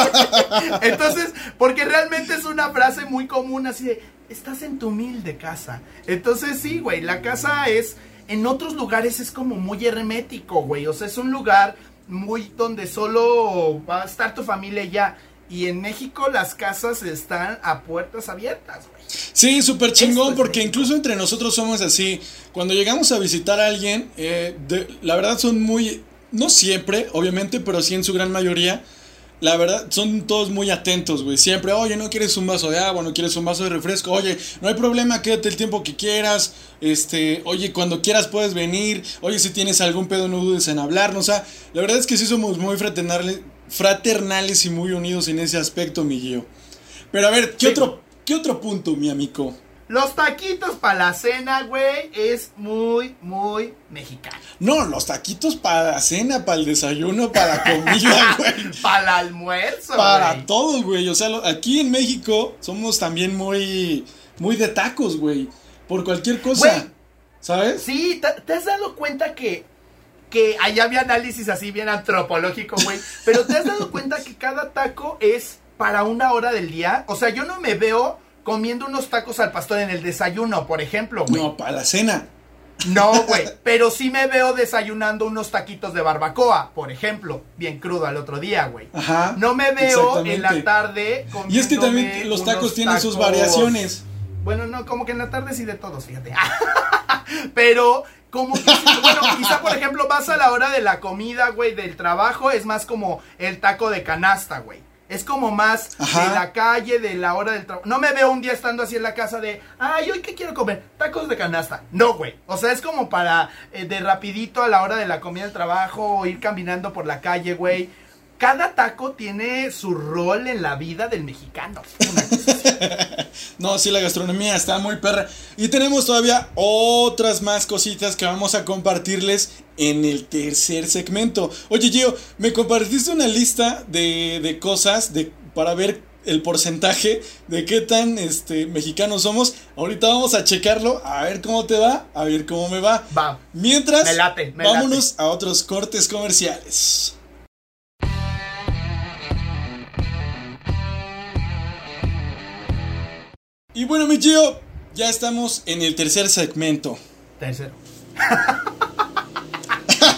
(laughs) Entonces, porque realmente es una frase muy común así de, estás en tu humilde casa. Entonces, sí, güey, la casa es, en otros lugares es como muy hermético, güey. O sea, es un lugar muy donde solo va a estar tu familia ya. Y en México las casas están a puertas abiertas, güey. Sí, súper chingón, es porque México. incluso entre nosotros somos así. Cuando llegamos a visitar a alguien, eh, de- la verdad son muy, no siempre, obviamente, pero sí en su gran mayoría. La verdad, son todos muy atentos, güey. Siempre, oye, no quieres un vaso de agua, no quieres un vaso de refresco, oye, no hay problema, quédate el tiempo que quieras. Este, oye, cuando quieras puedes venir. Oye, si tienes algún pedo, no dudes en hablarnos. O sea, la verdad es que sí somos muy fraternales, fraternales y muy unidos en ese aspecto, mi Gio. Pero a ver, ¿qué Sí. otro, qué otro punto, mi amigo? Los taquitos para la cena, güey, es muy, muy mexicano. No, los taquitos para la cena, para el desayuno, para la comida, (laughs) güey. Para el almuerzo, Para güey. todo, güey. O sea, lo- aquí en México somos también muy, muy de tacos, güey. Por cualquier cosa. ¿Sabes? Sí, ¿te, te has dado cuenta que, que allá había análisis así bien antropológico, güey? Pero ¿te has dado (laughs) cuenta que cada taco es para una hora del día? O sea, yo no me veo comiendo unos tacos al pastor en el desayuno, por ejemplo, güey. No, para la cena. No, (laughs) güey. Pero sí me veo desayunando unos taquitos de barbacoa, por ejemplo. Bien crudo al otro día, güey. Ajá. No me veo en la tarde Y es que también los tacos tienen sus variaciones. Bueno, no, como que en la tarde sí de todos, fíjate. (laughs) Pero, como que, bueno, quizá por ejemplo vas a la hora de la comida, güey, del trabajo, es más como el taco de canasta, güey. Es como más Ajá. de la calle, de la hora del trabajo. No me veo un día estando así en la casa de, ay, ¿hoy qué quiero comer? Tacos de canasta. No, güey. O sea, es como para eh, de rapidito a la hora de la comida del trabajo o ir caminando por la calle, güey. Cada taco tiene su rol en la vida del mexicano. (laughs) No, sí, la gastronomía está muy perra. Y tenemos todavía otras más cositas que vamos a compartirles en el tercer segmento. Oye, Gio, me compartiste una lista de, de cosas de, para ver el porcentaje de qué tan este, mexicanos somos. Ahorita vamos a checarlo, a ver cómo te va, a ver cómo me va. Va. Mientras, Me late, me vámonos a otros cortes comerciales. Y bueno, mi Gio, ya estamos en el tercer segmento. Tercero. (laughs)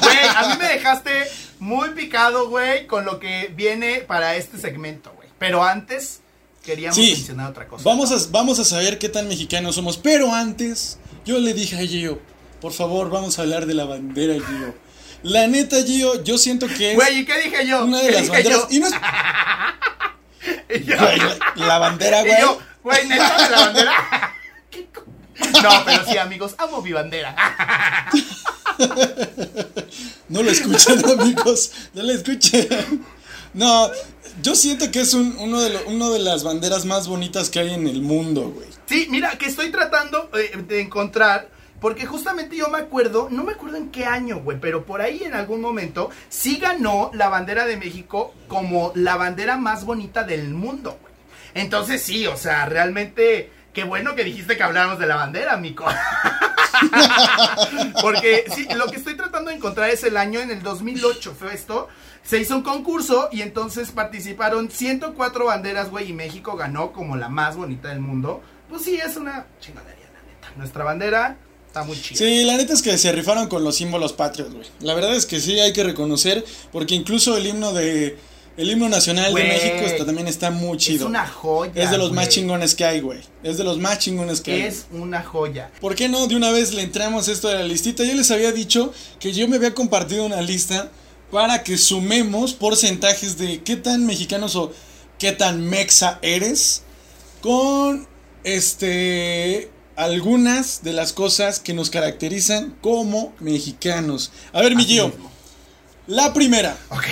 Güey, a mí me dejaste muy picado, güey, con lo que viene para este segmento, güey. Pero antes queríamos Sí, mencionar otra cosa. Vamos a, vamos a saber qué tan mexicanos somos. Pero antes, yo le dije a Gio, por favor, vamos a hablar de la bandera, Gio. La neta, Gio, yo siento que es Güey, ¿y qué dije yo? una de ¿Qué las banderas. yo? Y no es, (laughs) yo- la, la bandera, güey. Güey, neta (laughs) de la bandera. (laughs) ¿Qué co- No, pero sí, amigos, amo mi bandera. (laughs) No lo escuchen, amigos. No lo escuchen. No, yo siento que es un, uno, de lo- uno de las banderas más bonitas que hay en el mundo, güey. Sí, mira, que estoy tratando eh, de encontrar. Porque justamente yo me acuerdo, no me acuerdo en qué año, güey, pero por ahí en algún momento sí ganó la bandera de México como la bandera más bonita del mundo, güey. Entonces sí, o sea, realmente, qué bueno que dijiste que habláramos de la bandera, mico. (laughs) Porque sí, lo que estoy tratando de encontrar es el año en el 2008, fue esto. Se hizo un concurso y entonces participaron 104 banderas, güey, y México ganó como la más bonita del mundo. Pues sí, es una chingadería, la neta. Nuestra bandera está muy chida. Sí, la neta es que se rifaron con los símbolos patrios, güey. La verdad es que sí hay que reconocer, porque incluso el himno de el himno nacional Güey. de México está- también está muy chido. Es una joya. Es de los más chingones que hay, güey. Es de los más chingones que hay. Es una joya. ¿Por qué no? De una vez le entramos esto de la listita. Yo les había dicho que yo me había compartido una lista para que sumemos porcentajes de qué tan mexicanos o qué tan mexa eres con este algunas de las cosas que nos caracterizan como mexicanos. A ver, mi Gio, la primera, Ok.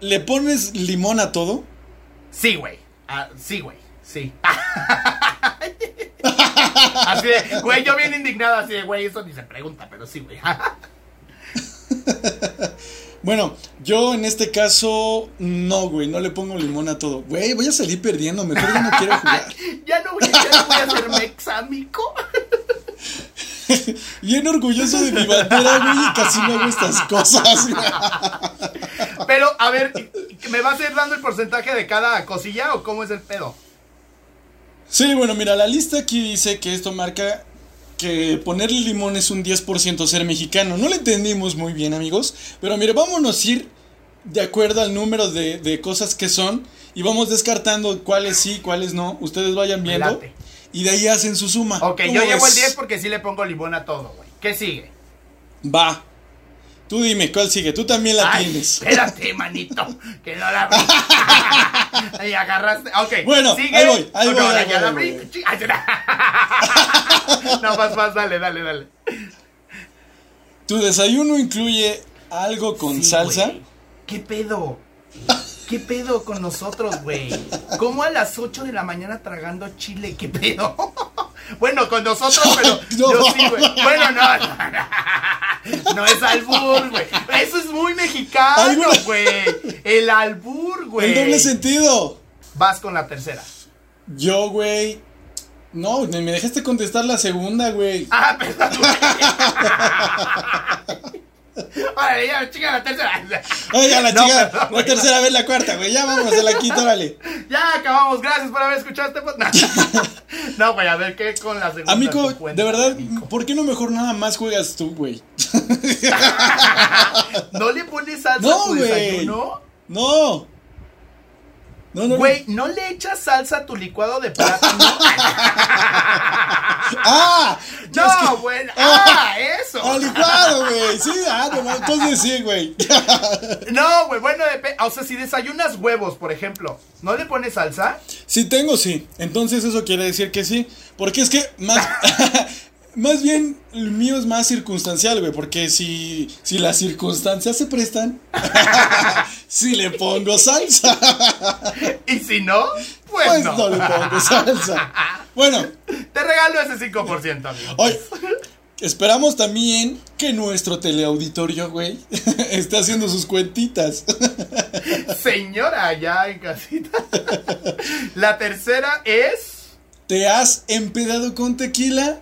¿Le pones limón a todo? Sí, güey. Ah, sí, güey. Sí. (laughs) así de, güey, yo bien indignado así de, güey, eso ni se pregunta, pero sí, güey. (laughs) Bueno, yo en este caso no, güey, no le pongo limón a todo. Güey, voy a salir perdiendo, mejor ya no (laughs) quiero jugar. ya no voy, ya no voy a. (laughs) Bien orgulloso de mi bandera, güey, y casi no hago estas cosas. (laughs) Pero, a ver, ¿me vas a ir dando el porcentaje de cada cosilla o cómo es el pedo? Sí, bueno, mira, la lista aquí dice que esto marca que ponerle limón es un 10% ser mexicano. No lo entendimos muy bien, amigos, pero mire, vámonos a ir de acuerdo al número de, de cosas que son y vamos descartando cuáles sí, cuáles no. Ustedes vayan viendo late. y de ahí hacen su suma. Ok, ¿Cómo yo llevo el ves? 10 porque sí le pongo limón a todo, güey. ¿Qué sigue? Va. Tú dime, ¿cuál sigue? Tú también la Ay, tienes. espérate, manito, que no la. (laughs) Ahí agarraste. Ok, Bueno, sigue. ahí voy, ahí voy, ahí ya voy, la ahí abrí. voy. Chi- ay, (laughs) No, más, más, dale, dale, dale. ¿Tu desayuno incluye algo con Sí, salsa? ¿Qué pedo? ¿Qué pedo con nosotros, güey? ¿Cómo a las 8 de la mañana tragando chile? ¿Qué pedo? (laughs) Bueno, con nosotros, pero No. yo sí, güey. Bueno, no, no, no. (laughs) No es albur, güey. Eso es muy mexicano, ¿Alguna- güey. El albur, güey. En doble sentido. Vas con la tercera. Yo, güey. No, me me dejaste contestar la segunda, güey. Ah, perdón. (laughs) Órale, ya, chica, la tercera. Ya la No, chica. perdón, la tercera vez la cuarta, güey. Ya vamos a la quinta, vale. Ya acabamos, gracias por haber escuchado este podcast. (laughs) No, güey, a ver qué con la segunda. Amigo, de verdad, amigo? ¿por qué no mejor nada más juegas tú, güey? (laughs) ¿No le pones salsa No, a tu desayuno? No. No, no, Güey, ¿no le echas salsa a tu licuado de plátano? (laughs) ¡Ah! (laughs) Es no, que- güey. (laughs) Ah, eso. ¡Al licuado, güey! Sí, ah, no, entonces sí, güey. No, güey, bueno, o sea, si desayunas huevos, por ejemplo, ¿no le pones salsa? Si tengo, sí. Entonces eso quiere decir que sí. Porque es que más, más bien el mío es más circunstancial, güey. Porque si, si las circunstancias se prestan, (laughs) si le pongo salsa, (laughs) Y si no, pues, pues no. no le pongo salsa. Bueno, Te regalo ese 5%, amigo. hoy esperamos también que nuestro teleauditorio, güey, (laughs) esté haciendo sus cuentitas. Señora, ya en casita. La tercera es. ¿Te has empedado con tequila?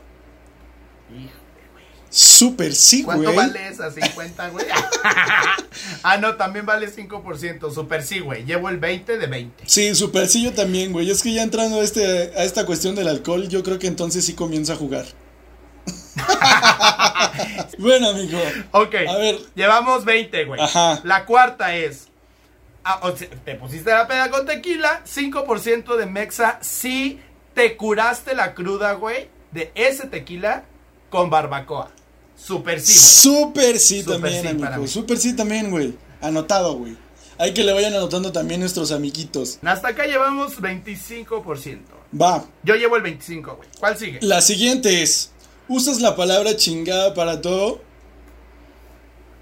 Súper sí, güey. ¿Cuánto vale esa? ¿50, güey? (laughs) ah, no, también vale 5%. Super sí, güey. Llevo el 20 de 20. Sí, super sí, yo también, güey. Es que ya entrando a, este, a esta cuestión del alcohol, yo creo que entonces sí comienza a jugar. (laughs) bueno, amigo. Ok. A ver. Llevamos 20, güey. Ajá. La cuarta es. ah, o sea, te pusiste la peda con tequila. 5% de mexa. Si te curaste la cruda, güey. De ese tequila con barbacoa. Super sí, güey. Super sí también, sí amigo. Super sí también, güey. Anotado, güey. Hay que le vayan anotando también nuestros amiguitos. Hasta acá llevamos 25%. Va. Yo llevo el 25, güey. ¿Cuál sigue? La siguiente es, ¿usas la palabra chingada para todo?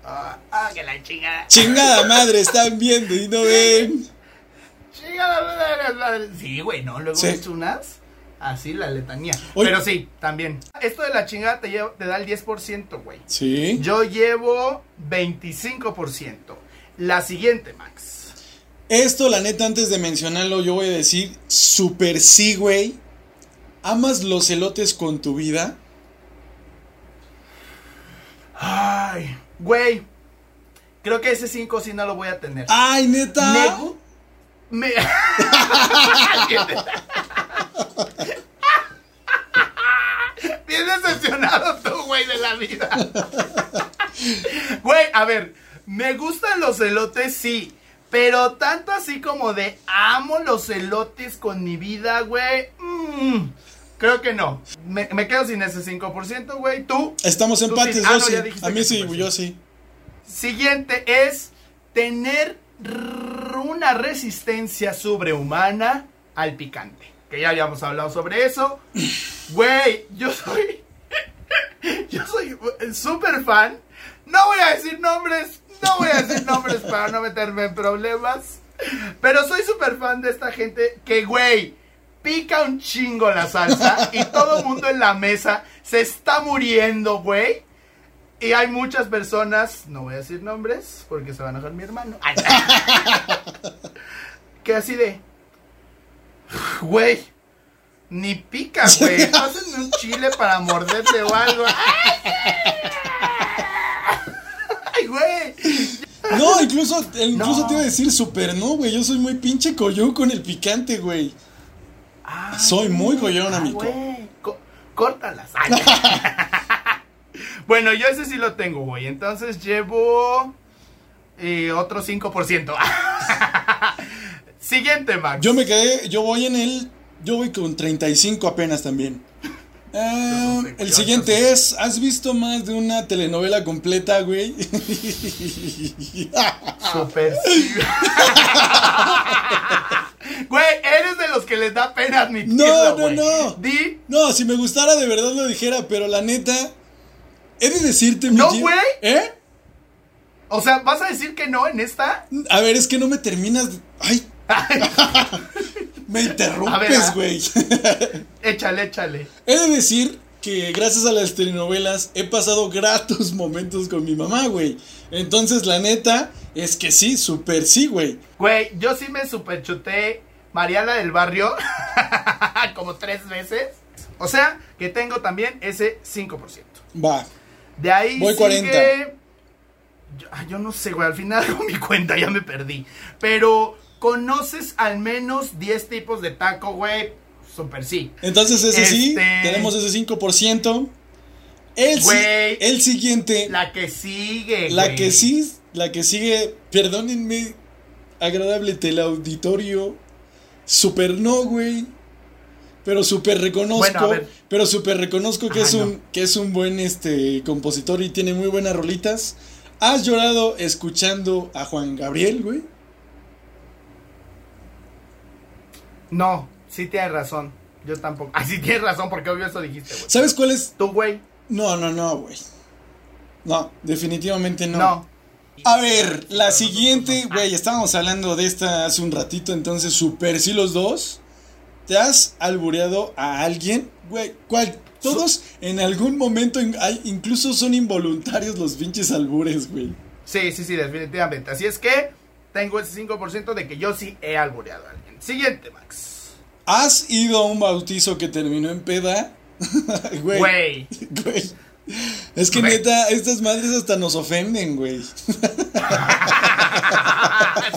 Ah, ah, que la chingada. Chingada madre, están viendo y no (laughs) ven. Chingada madre. Sí, güey, ¿no? Luego Sí. hecho unas. Así la letanía. Oye. Pero sí, también. Esto de la chingada te, lleva- te da el 10%, güey. Sí. Yo llevo 25%. La siguiente, Max. Esto, la neta, antes de mencionarlo, yo voy a decir super sí, güey. ¿Amas los elotes con tu vida? Ay, güey. Creo que ese 5 sí no lo voy a tener. ¡Ay, neta! Me Me... (laughs) (laughs) Bien decepcionado tú, güey, de la vida. Güey, a ver, me gustan los elotes, sí. Pero tanto así como de amo los elotes con mi vida, güey. mm, creo que no. Me, me quedo sin ese 5%, güey. ¿Tú? Estamos Tú empates, sí. Ah, yo no, sí. A mí sí, yo sí. Siguiente es tener una resistencia sobrehumana al picante. Que ya habíamos hablado sobre eso. (laughs) Güey, yo soy. (laughs) Yo soy súper fan. No voy a decir nombres. No voy a decir nombres para no meterme en problemas. Pero soy súper fan de esta gente que, güey, pica un chingo la salsa y todo el mundo en la mesa se está muriendo, güey. Y hay muchas personas, no voy a decir nombres porque se va a enojar mi hermano. (laughs) Que así de. Güey, ni pica, güey. (laughs) Pásenme un chile para morderle o algo. (laughs) Ay, güey. No, incluso, incluso No. te iba a decir super no, güey. Yo soy muy pinche collón con el picante, güey. Ay, Soy muy collón, amigo. güey. Co- córtalas. (laughs) Bueno, yo ese sí lo tengo, güey. Entonces llevo eh, otro 5%. Siguiente, Max. Yo me quedé, yo voy en el, yo voy con 35 apenas también. (laughs) Ah, el siguiente es, ¿has visto más de una telenovela completa, güey? (laughs) Super. (laughs) Güey, eres de los que les da pena admitirlo, No, no, güey. no. Di, No, si me gustara de verdad lo dijera, pero la neta, he de decirte, mi No, Jim- güey. ¿Eh? o sea, ¿vas a decir que no en esta? A ver, es que no me terminas. de- Ay. Me interrumpes, güey. (laughs) Échale, échale. He de decir que gracias a las telenovelas he pasado gratos (laughs) momentos con mi mamá, güey. Entonces, la neta es que sí, súper sí, güey. Güey, yo sí me superchuté Mariana del Barrio (laughs) como tres veces. O sea, que tengo también ese 5%. Va. De ahí Voy sigue- 40. Yo, ah, yo no sé, güey, al final hago mi cuenta, ya me perdí. Pero, ¿conoces al menos 10 tipos de taco, güey? Super sí. Entonces, ese sí, Este- tenemos ese 5%. El, Güey. el siguiente, la, La que sigue, güey. que sí, la que sigue, perdónenme, agradable teleauditorio, super no, güey. Pero súper reconozco, Bueno, pero súper reconozco que Ajá, es un no. que es un buen este compositor y tiene muy buenas rolitas. ¿Has llorado escuchando a Juan Gabriel, güey? No, sí tienes razón. Yo tampoco. Ah, sí tienes razón, porque obvio eso dijiste, güey. ¿Sabes cuál es? Tú, güey. No, no, no, güey. No, definitivamente no. No. A ver, la siguiente, güey, estábamos hablando de esta hace un ratito, entonces super sí los dos. ¿Te has albureado a alguien? Güey, ¿cuál? Todos en algún momento, incluso son involuntarios los pinches albures, güey. Sí, sí, sí, definitivamente. Así es que tengo ese 5% de que yo sí he albureado a alguien. Siguiente, Max. ¿Has ido a un bautizo que terminó en peda? (laughs) güey. Güey. Güey. Es que Güey. neta, estas madres hasta nos ofenden, güey. (laughs)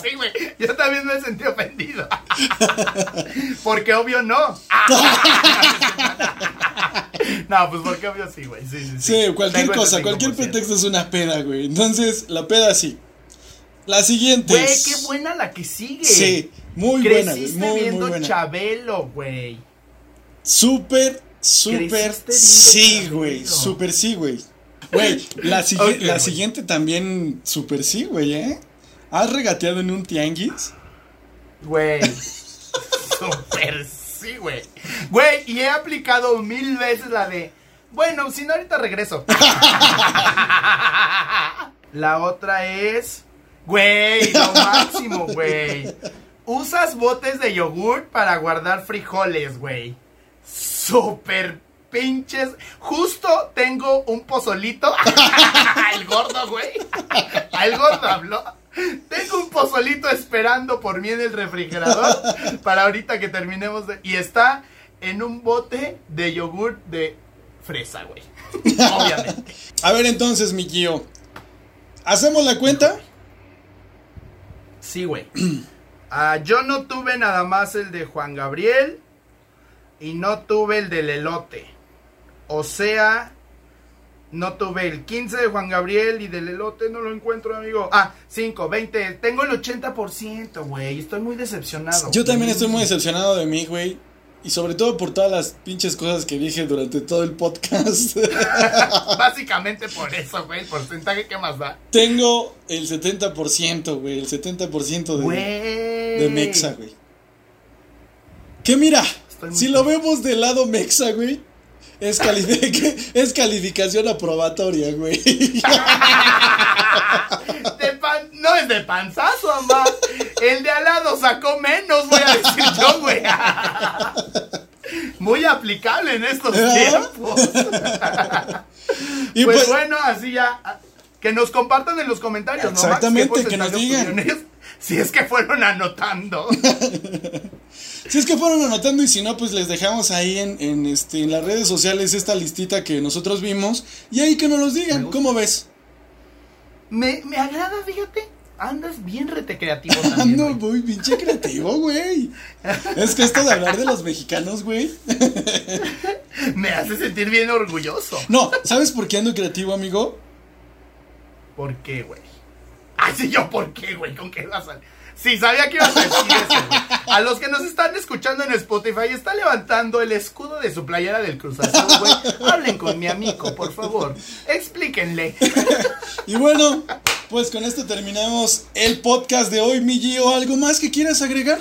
sí, güey. Yo también me sentí ofendido. (laughs) porque obvio no. no, pues porque obvio sí, güey. Sí, sí, sí. Sí, cualquier Tengo cosa, cualquier 5%. pretexto es una peda, güey. Entonces, la peda sí. La siguiente Güey, qué buena la que sigue. Sí, muy buena. Creciste Muy, muy viendo buena. Chabelo, güey. Súper, súper sí, güey. Súper sí, güey. Güey, la, (laughs) sigui- la siguiente también súper sí, güey, ¿eh? ¿Has regateado en un tianguis? Güey. (laughs) Super sí, güey. Güey, y he aplicado mil veces la de. Bueno, si no, ahorita regreso. (laughs) la otra es. Güey, lo (laughs) máximo, güey. Usas botes de yogur para guardar frijoles, güey. Super pinches. Justo tengo un pozolito. (laughs) Al gordo, güey. Al gordo habló. Tengo un pozolito esperando por mí en el refrigerador para ahorita que terminemos de... Y está en un bote de yogur de fresa, güey. (laughs) Obviamente. A ver entonces, mi tío. ¿Hacemos la cuenta? Sí, güey. (clears throat) Ah, yo no tuve nada más el de Juan Gabriel y no tuve el del elote. O sea, no tuve el 15 de Juan Gabriel y del elote no lo encuentro, amigo. Ah, 5, 20. Tengo el 80%, güey. Estoy muy decepcionado. Yo también estoy muy decepcionado de mí, güey. Y sobre todo por todas las pinches cosas que dije durante todo el podcast. (laughs) Básicamente por eso, güey. El porcentaje que más da. Tengo el 70%, güey. El 70% de, de Mexa, güey. Que mira, si lo vemos del lado Mexa, güey. Es, calific- (laughs) es calificación aprobatoria, güey. (laughs) No es de panzazo, mamá. El de al lado sacó menos, voy a decir yo, güey. Muy aplicable en estos tiempos. Y pues, pues, bueno, así ya. ah, Que nos compartan en los comentarios, ¿no? Exactamente, ¿Qué que nos digan. (laughs) Si es que fueron anotando. (laughs) si es que fueron anotando y si no, pues les dejamos ahí en, en, este, en las redes sociales esta listita que nosotros vimos. Y ahí que nos los digan. ¿cómo ves? Me, me agrada, fíjate. Andas bien rete creativo (laughs) también. Ando muy pinche creativo, güey. Es que esto de hablar de los mexicanos, güey. (laughs) Me hace sentir bien orgulloso. No, ¿sabes por qué ando creativo, amigo? ¿Por qué, güey? Ay, sí, yo, ¿por qué, güey? ¿Con qué vas a...? Sí, sabía que ibas a decir eso, güey. A los que nos están escuchando en Spotify, está levantando el escudo de su playera del Cruz Azul, güey. Hablen con mi amigo, por favor. Explíquenle. (laughs) Y bueno, pues con esto terminamos el podcast de hoy, mi Gio. ¿Algo más que quieras agregar?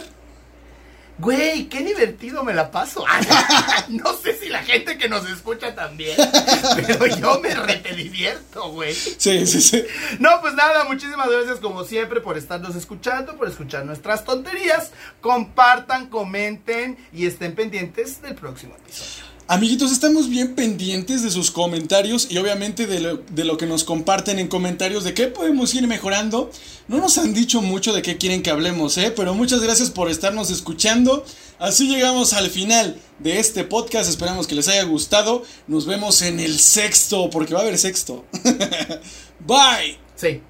Güey, qué divertido me la paso. (laughs) (laughs) No sé si la gente que nos escucha también, (laughs) pero yo me rete divierto, güey. Sí, sí, sí. No, pues nada, muchísimas gracias como siempre por estarnos escuchando, por escuchar nuestras tonterías. Compartan, comenten y estén pendientes del próximo episodio. Amiguitos, estamos bien pendientes de sus comentarios y obviamente de lo, de lo que nos comparten en comentarios de qué podemos ir mejorando. No nos han dicho mucho de qué quieren que hablemos, ¿eh? Pero muchas gracias por estarnos escuchando. Así llegamos al final de este podcast. Esperamos que les haya gustado. Nos vemos en el sexto, porque va a haber sexto. (laughs) Bye. Sí.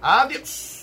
Adiós.